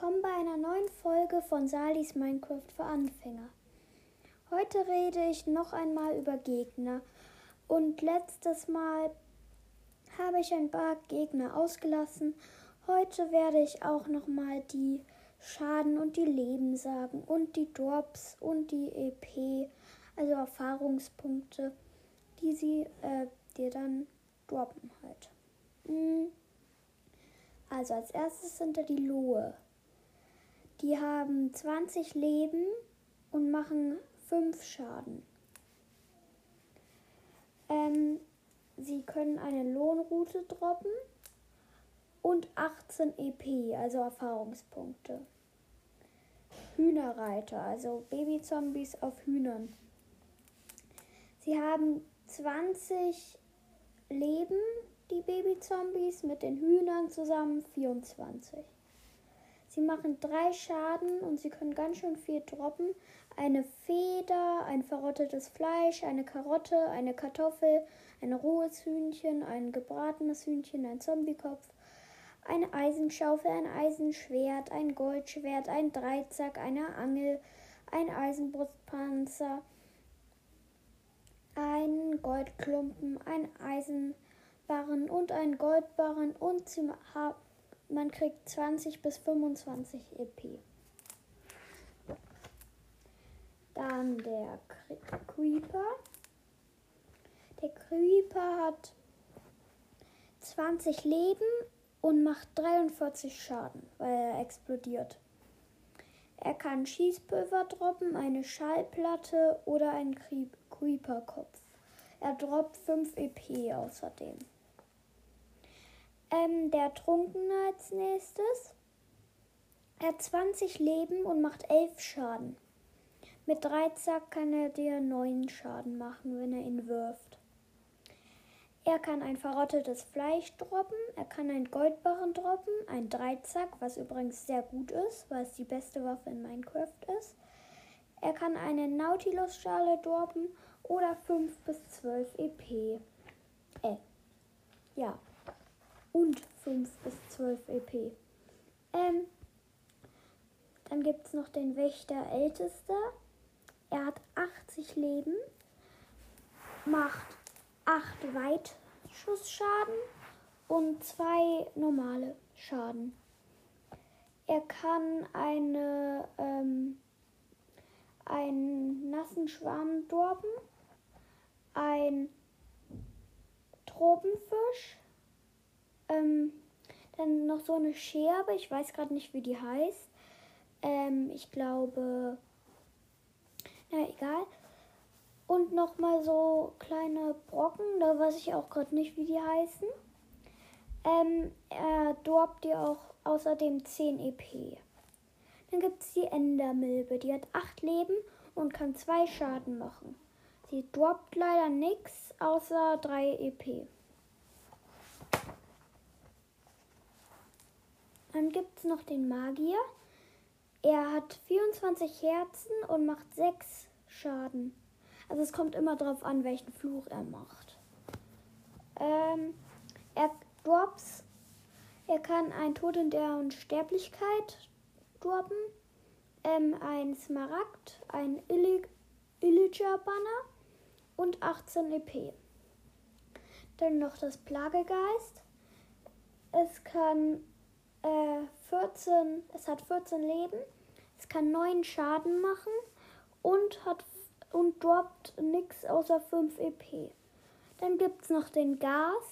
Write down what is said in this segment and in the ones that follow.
willkommen bei einer neuen Folge von Salis Minecraft für Anfänger. Heute rede ich noch einmal über Gegner und letztes Mal habe ich ein paar Gegner ausgelassen. Heute werde ich auch noch mal die Schaden und die Leben sagen und die Drops und die EP, also Erfahrungspunkte, die sie äh, dir dann droppen halt. Mhm. Also als erstes sind da die Lohe. Die haben 20 Leben und machen 5 Schaden. Ähm, sie können eine Lohnroute droppen und 18 EP, also Erfahrungspunkte. Hühnerreiter, also Babyzombies auf Hühnern. Sie haben 20 Leben die Babyzombies mit den Hühnern zusammen 24. Sie machen drei Schaden und sie können ganz schön viel droppen. Eine Feder, ein verrottetes Fleisch, eine Karotte, eine Kartoffel, ein rohes Hühnchen, ein gebratenes Hühnchen, ein Zombiekopf, eine Eisenschaufel, ein Eisenschwert, ein Goldschwert, ein Dreizack, eine Angel, ein Eisenbrustpanzer, ein Goldklumpen, ein Eisen Barren und ein Goldbarren und man kriegt 20 bis 25 EP. Dann der Creeper. Der Creeper hat 20 Leben und macht 43 Schaden, weil er explodiert. Er kann Schießpulver droppen, eine Schallplatte oder einen Creeper-Kopf. Er droppt 5 EP außerdem. Ähm, der Trunkene als nächstes. Er hat 20 Leben und macht 11 Schaden. Mit Dreizack kann er dir 9 Schaden machen, wenn er ihn wirft. Er kann ein verrottetes Fleisch droppen, er kann einen Goldbarren droppen, ein Dreizack, was übrigens sehr gut ist, weil es die beste Waffe in Minecraft ist. Er kann eine Nautilus-Schale droppen oder 5 bis 12 EP. Äh, ja und 5 bis 12 EP. Ähm, dann gibt es noch den Wächter Ältester. Er hat 80 Leben, macht 8 Weitschussschaden und 2 normale Schaden. Er kann eine, ähm, einen nassen Schwarm dorben, ein Tropenfisch, ähm, dann noch so eine Scherbe, ich weiß gerade nicht, wie die heißt. Ähm, ich glaube, na egal. Und nochmal so kleine Brocken, da weiß ich auch gerade nicht, wie die heißen. Ähm, er dorbt dir auch außerdem 10 EP. Dann gibt es die Endermilbe, die hat 8 Leben und kann 2 Schaden machen. Sie droppt leider nichts außer 3 EP. Dann gibt es noch den Magier. Er hat 24 Herzen und macht 6 Schaden. Also es kommt immer darauf an, welchen Fluch er macht. Ähm, er drops. Er kann ein Tod in der Unsterblichkeit droppen. Ähm, ein Smaragd, ein Illager Banner und 18 EP. Dann noch das Plagegeist. Es kann äh, 14, es hat 14 Leben, es kann 9 Schaden machen und hat und droppt nichts außer 5 EP. Dann gibt es noch den Gas.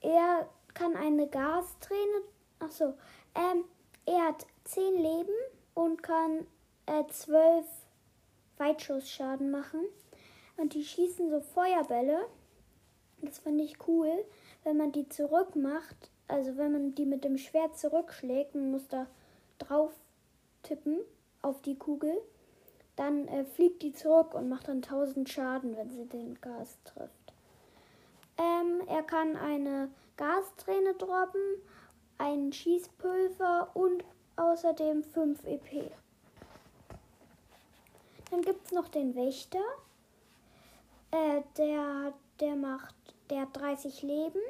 Er kann eine Gasträne. Achso, ähm, er hat 10 Leben und kann äh, 12 Weitschussschaden machen. Und die schießen so Feuerbälle. Das finde ich cool. Wenn man die zurückmacht, also wenn man die mit dem Schwert zurückschlägt, man muss da drauf tippen auf die Kugel, dann äh, fliegt die zurück und macht dann 1000 Schaden, wenn sie den Gas trifft. Ähm, er kann eine Gasträne droppen, ein Schießpulver und außerdem 5 EP. Dann gibt es noch den Wächter. Äh, der, der macht, der hat 30 Leben,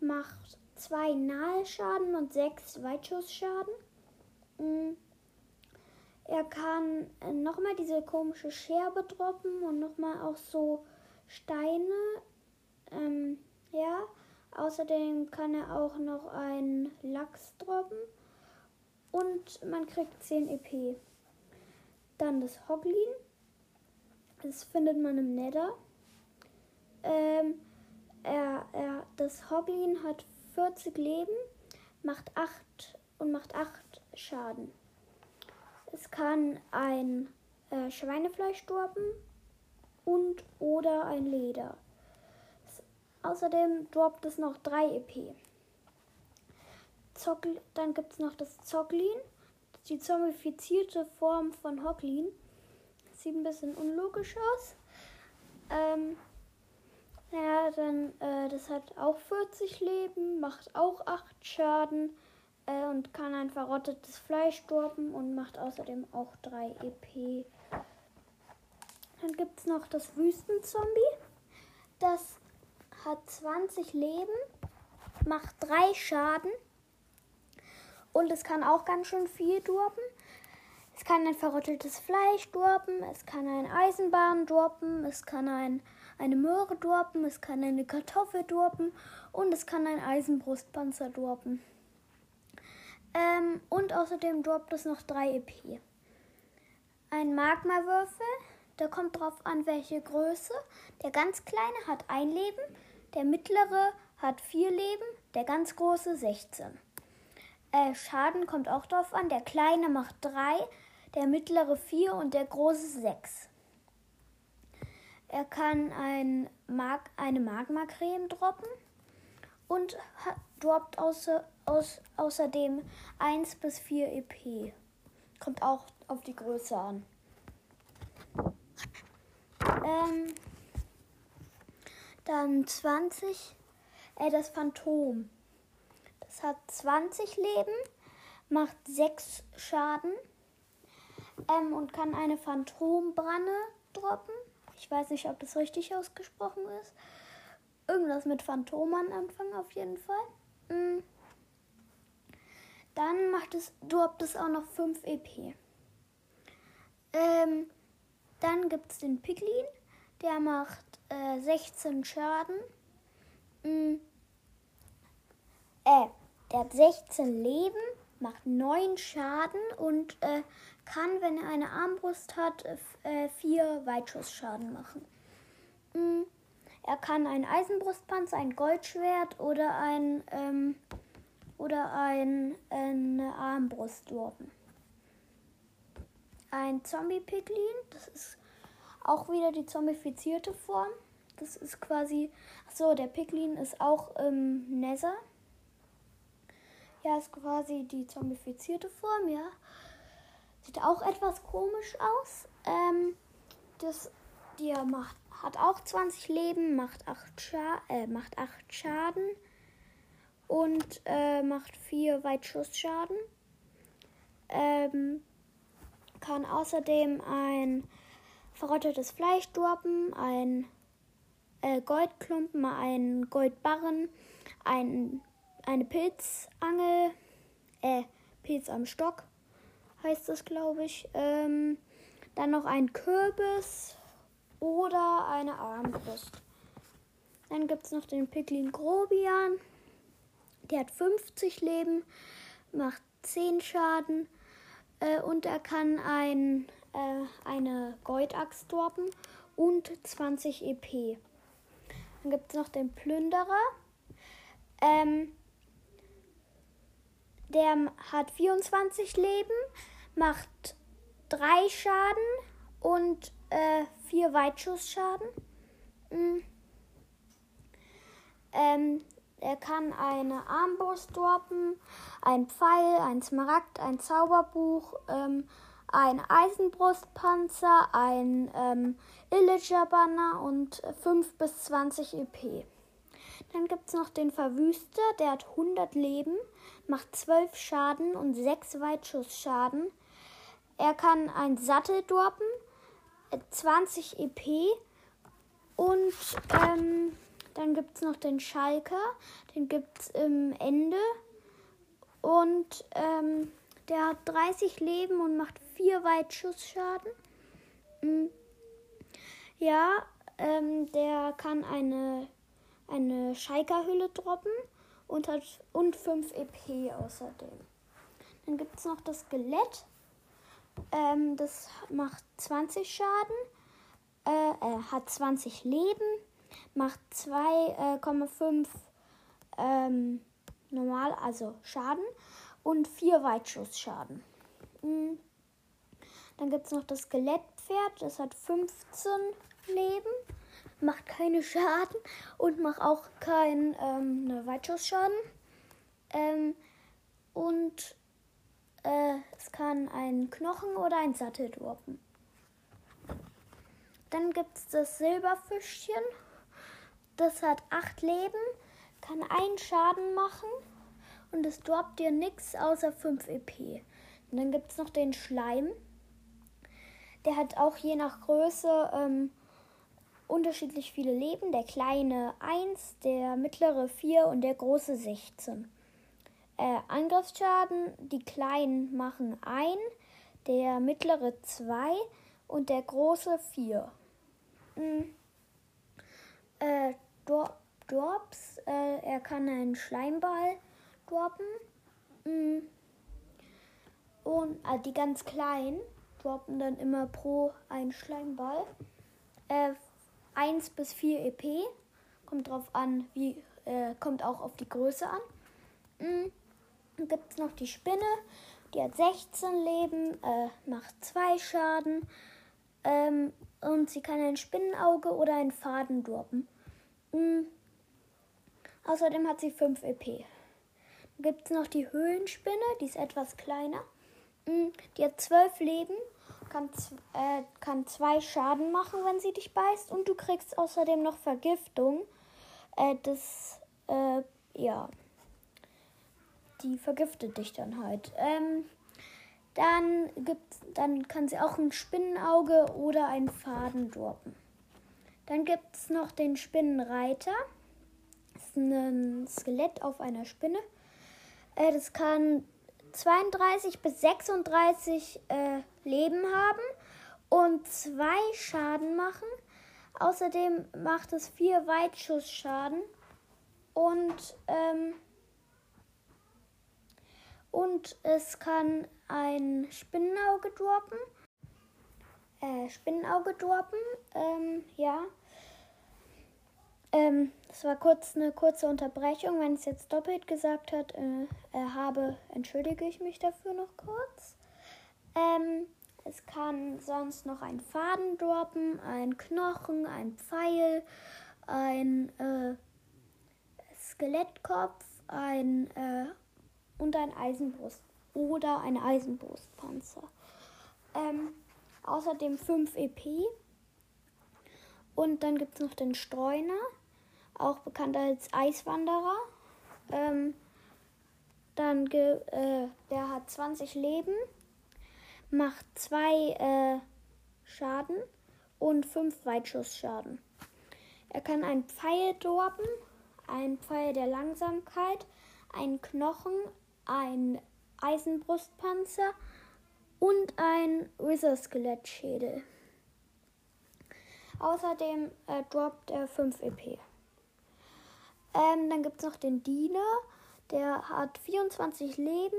macht zwei Nahschaden und sechs Weitschussschaden. Mm. Er kann äh, nochmal diese komische Scherbe droppen und nochmal auch so Steine. Ähm, ja. Außerdem kann er auch noch einen Lachs droppen. Und man kriegt 10 EP. Dann das Hoglin. Das findet man im Nether. Ähm, er, er, das Hoglin hat 40 Leben, macht 8 und macht 8 Schaden. Es kann ein äh, Schweinefleisch droppen und oder ein Leder. Es, außerdem droppt es noch 3 EP. Zockl dann gibt es noch das Zocklin, die zombifizierte Form von Hocklin. Sieht ein bisschen unlogisch aus. Ähm, ja, dann, äh, das hat auch 40 Leben, macht auch 8 Schaden äh, und kann ein verrottetes Fleisch droppen und macht außerdem auch 3 EP. Dann gibt es noch das Wüstenzombie. Das hat 20 Leben, macht 3 Schaden und es kann auch ganz schön viel droppen. Es kann ein verrottetes Fleisch droppen, es kann ein Eisenbahn droppen, es kann ein, eine Möhre droppen, es kann eine Kartoffel droppen und es kann ein Eisenbrustpanzer droppen. Ähm, und außerdem droppt es noch 3 EP. Ein Magmawürfel, da kommt drauf an, welche Größe. Der ganz kleine hat ein Leben, der mittlere hat 4 Leben, der ganz große 16. Äh, Schaden kommt auch drauf an. Der kleine macht 3, der mittlere 4 und der große 6. Er kann ein Mag eine Magma-Creme droppen und droppt außer, aus, außerdem 1 bis 4 EP. Kommt auch auf die Größe an. Ähm, dann 20, äh, das Phantom. Es hat 20 Leben, macht 6 Schaden ähm, und kann eine Phantombranne droppen. Ich weiß nicht, ob das richtig ausgesprochen ist. Irgendwas mit Phantom am Anfang auf jeden Fall. Mhm. Dann macht es, droppt es auch noch 5 EP. Ähm, dann gibt es den Piglin, der macht äh, 16 Schaden. Mhm. Äh, der hat 16 Leben, macht 9 Schaden und äh, kann, wenn er eine Armbrust hat, 4 äh, Weitschussschaden machen. Mhm. Er kann ein Eisenbrustpanzer, ein Goldschwert oder ein ähm, oder ein, eine Armbrust droppen. Ein Zombie-Piglin, das ist auch wieder die zombifizierte Form. Das ist quasi, so der Piglin ist auch im Nether. Ja, ist quasi die zombifizierte Form, ja. Sieht auch etwas komisch aus. Ähm, das, die macht, hat auch 20 Leben, macht 8, Scha äh, macht 8 Schaden und äh, macht 4 Weitschussschaden. Ähm, kann außerdem ein verrottetes Fleisch droppen, ein äh, Goldklumpen, ein Goldbarren, ein eine Pilzangel, äh, Pilz am Stock heißt das, glaube ich. Ähm, dann noch ein Kürbis oder eine Armbrust. Dann gibt es noch den Piglin Grobian. Der hat 50 Leben, macht 10 Schaden äh, und er kann ein, äh, eine Goldaxt droppen und 20 EP. Dann gibt es noch den Plünderer. Ähm, der hat 24 Leben, macht 3 Schaden und äh, 4 Weitschussschaden. Mhm. Ähm, er kann eine Armbrust droppen, ein Pfeil, ein Smaragd, ein Zauberbuch, ähm, ein Eisenbrustpanzer, ein ähm, Illager-Banner und 5 bis 20 EP. Dann gibt es noch den Verwüster, der hat 100 Leben, macht 12 Schaden und 6 Weitschussschaden. Er kann ein Sattel droppen, 20 äh, EP und ähm, dann gibt es noch den Schalker, den gibt es im Ende und ähm, Der hat 30 Leben und macht 4 Weitschussschaden. Mhm. Ja, ähm, der kann eine, eine Schalkerhülle droppen und hat und 5 EP außerdem. Dann gibt es noch das Skelett. Ähm, das macht 20 Schaden. Äh, er hat 20 Leben. Macht 2,5 äh, ähm, normal, also Schaden. Und 4 Weitschussschaden. Mhm. Dann gibt es noch das Skelettpferd. Das hat 15 Leben. Macht keine Schaden und macht auch keinen ähm, ne Weitschussschaden. Ähm, und äh, es kann ein Knochen oder ein Sattel droppen. Dann gibt es das Silberfischchen. Das hat acht Leben, kann einen Schaden machen und es droppt dir nichts außer 5 EP. Und dann gibt es noch den Schleim. Der hat auch je nach Größe ähm, unterschiedlich viele Leben. Der kleine 1, der mittlere 4 und der große 16 äh, Angriffsschaden. Die kleinen machen ein, der mittlere zwei und der große vier. Mhm. Äh, Dor Dorps, äh, er kann einen Schleimball droppen. Mhm. Und äh, die ganz kleinen droppen dann immer pro einen Schleimball. Äh, 1 bis 4 EP. Kommt drauf an, wie, äh, kommt auch auf die Größe an. Mhm. Dann gibt es noch die Spinne, die hat 16 Leben, äh, macht 2 Schaden. Ähm, und sie kann ein Spinnenauge oder einen Faden droppen. Mhm. Außerdem hat sie 5 EP. Dann gibt es noch die Höhlenspinne, die ist etwas kleiner. Mhm. Die hat 12 Leben, kann, äh, kann 2 Schaden machen, wenn sie dich beißt. Und du kriegst außerdem noch Vergiftung. Äh, das, äh, ja die vergiftet dich dann halt. Ähm, dann, gibt's, dann kann sie auch ein Spinnenauge oder einen Faden droppen. Dann gibt es noch den Spinnenreiter. Das ist ein Skelett auf einer Spinne. Äh, das kann 32 bis 36 äh, Leben haben und zwei Schaden machen. Außerdem macht es vier Weitschussschaden und ähm, und es kann ein Spinnenauge droppen. Äh, Spinnenauge droppen, ähm, ja. Ähm, das war kurz eine kurze Unterbrechung. Wenn es jetzt doppelt gesagt hat, äh, äh, habe, entschuldige ich mich dafür noch kurz. Ähm, es kann sonst noch ein Faden droppen, ein Knochen, ein Pfeil, ein äh, Skelettkopf, ein äh, und ein Eisenbrust oder ein Eisenbrustpanzer. Ähm, außerdem 5 EP. Und dann gibt es noch den Streuner, auch bekannt als Eiswanderer. Ähm, dann äh, der hat 20 Leben, macht 2 äh, Schaden und 5 Weitschussschaden. Er kann einen Pfeil droppen, einen Pfeil der Langsamkeit, einen Knochen, ein Eisenbrustpanzer und ein Wither-Skelettschädel. Außerdem äh, droppt er 5 EP. Ähm, dann gibt es noch den Diener, der hat 24 Leben,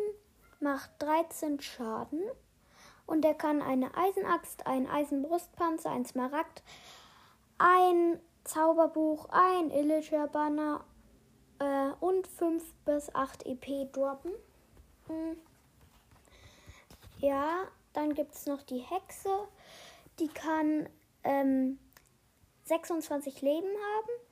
macht 13 Schaden und der kann eine Eisenaxt, ein Eisenbrustpanzer, ein Smaragd, ein Zauberbuch, ein Illager Banner äh, und 5 bis 8 EP droppen. Hm. Ja, dann gibt es noch die Hexe. Die kann ähm, 26 Leben haben.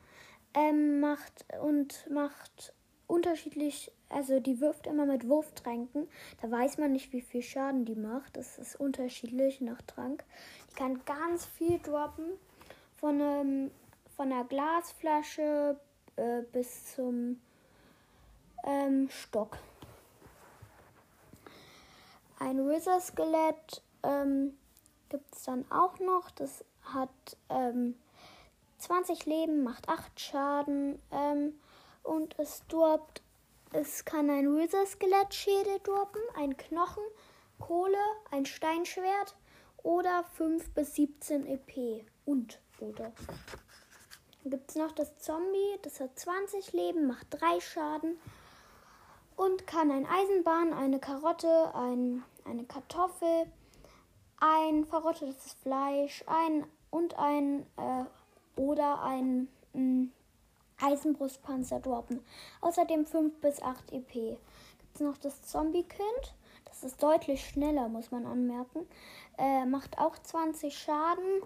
Ähm, macht und macht unterschiedlich, also die wirft immer mit Wurftränken. Da weiß man nicht, wie viel Schaden die macht. Das ist unterschiedlich nach Trank. Die kann ganz viel droppen. Von, einem, von einer Glasflasche äh, bis zum ähm, Stock. Ein Wither-Skelett ähm, gibt es dann auch noch. Das hat ähm, 20 Leben, macht 8 Schaden ähm, und es droppt es kann ein Wither-Skelett-Schädel droppen, ein Knochen, Kohle, ein Steinschwert oder 5 bis 17 EP. Und, oder. Gibt es noch das Zombie, das hat 20 Leben, macht 3 Schaden und kann ein Eisenbahn, eine Karotte, ein, eine Kartoffel, ein verrottetes Fleisch, ein und ein äh, oder ein mh, mm, Eisenbrustpanzer droppen. Außerdem 5 bis 8 EP. Gibt es noch das Zombie-Kind? Das ist deutlich schneller, muss man anmerken. Äh, macht auch 20 Schaden.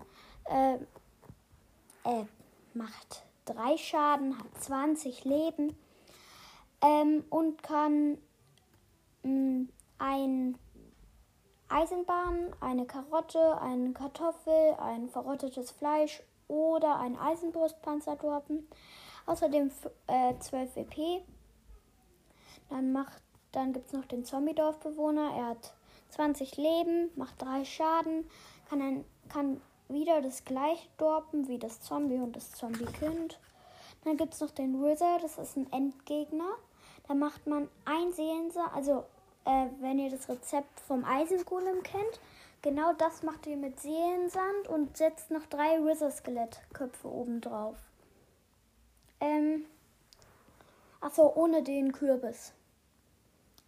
Äh, äh, macht 3 Schaden, hat 20 Leben. Ähm, und kann mh, mm, ein Eisenbahn, eine Karotte, eine Kartoffel, ein verrottetes Fleisch oder ein Eisenbrustpanzer droppen. Außerdem äh, 12 EP. Dann, dann gibt es noch den Zombie-Dorfbewohner. Er hat 20 Leben, macht 3 Schaden, kann, ein, kann wieder das gleiche dorpen wie das Zombie und das Zombie-Kind. Dann gibt es noch den Wizard, das ist ein Endgegner. Da macht man ein Seelensaat, also äh, wenn ihr das Rezept vom Eisengolem kennt, genau das macht ihr mit Seelensand und setzt noch drei Wither-Skelettköpfe oben drauf. Ähm, achso, ohne den Kürbis.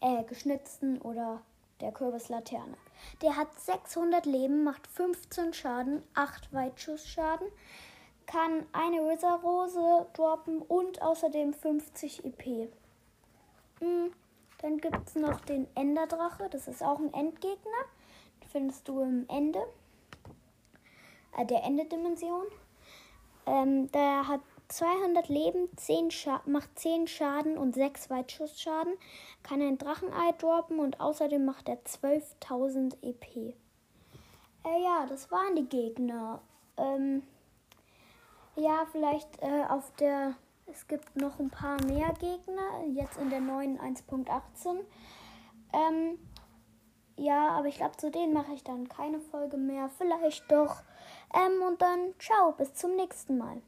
Äh, geschnitzten oder der Kürbislaterne. Der hat 600 Leben, macht 15 Schaden, 8 Weitschussschaden, kann eine Wither-Rose droppen und außerdem 50 EP. Mhm. Dann gibt es noch den Enderdrache. Das ist auch ein Endgegner. Findest du im Ende. Äh, der Endedimension. Ähm, der hat 200 Leben, 10 macht 10 Schaden und 6 Weitschussschaden. Kann ein Drachenei droppen und außerdem macht er 12.000 EP. Äh, ja, das waren die Gegner. Ähm, ja, vielleicht äh, auf der es gibt noch ein paar mehr Gegner, jetzt in der neuen 1.18. Ähm, ja, aber ich glaube, zu denen mache ich dann keine Folge mehr. Vielleicht doch. Ähm, und dann ciao, bis zum nächsten Mal.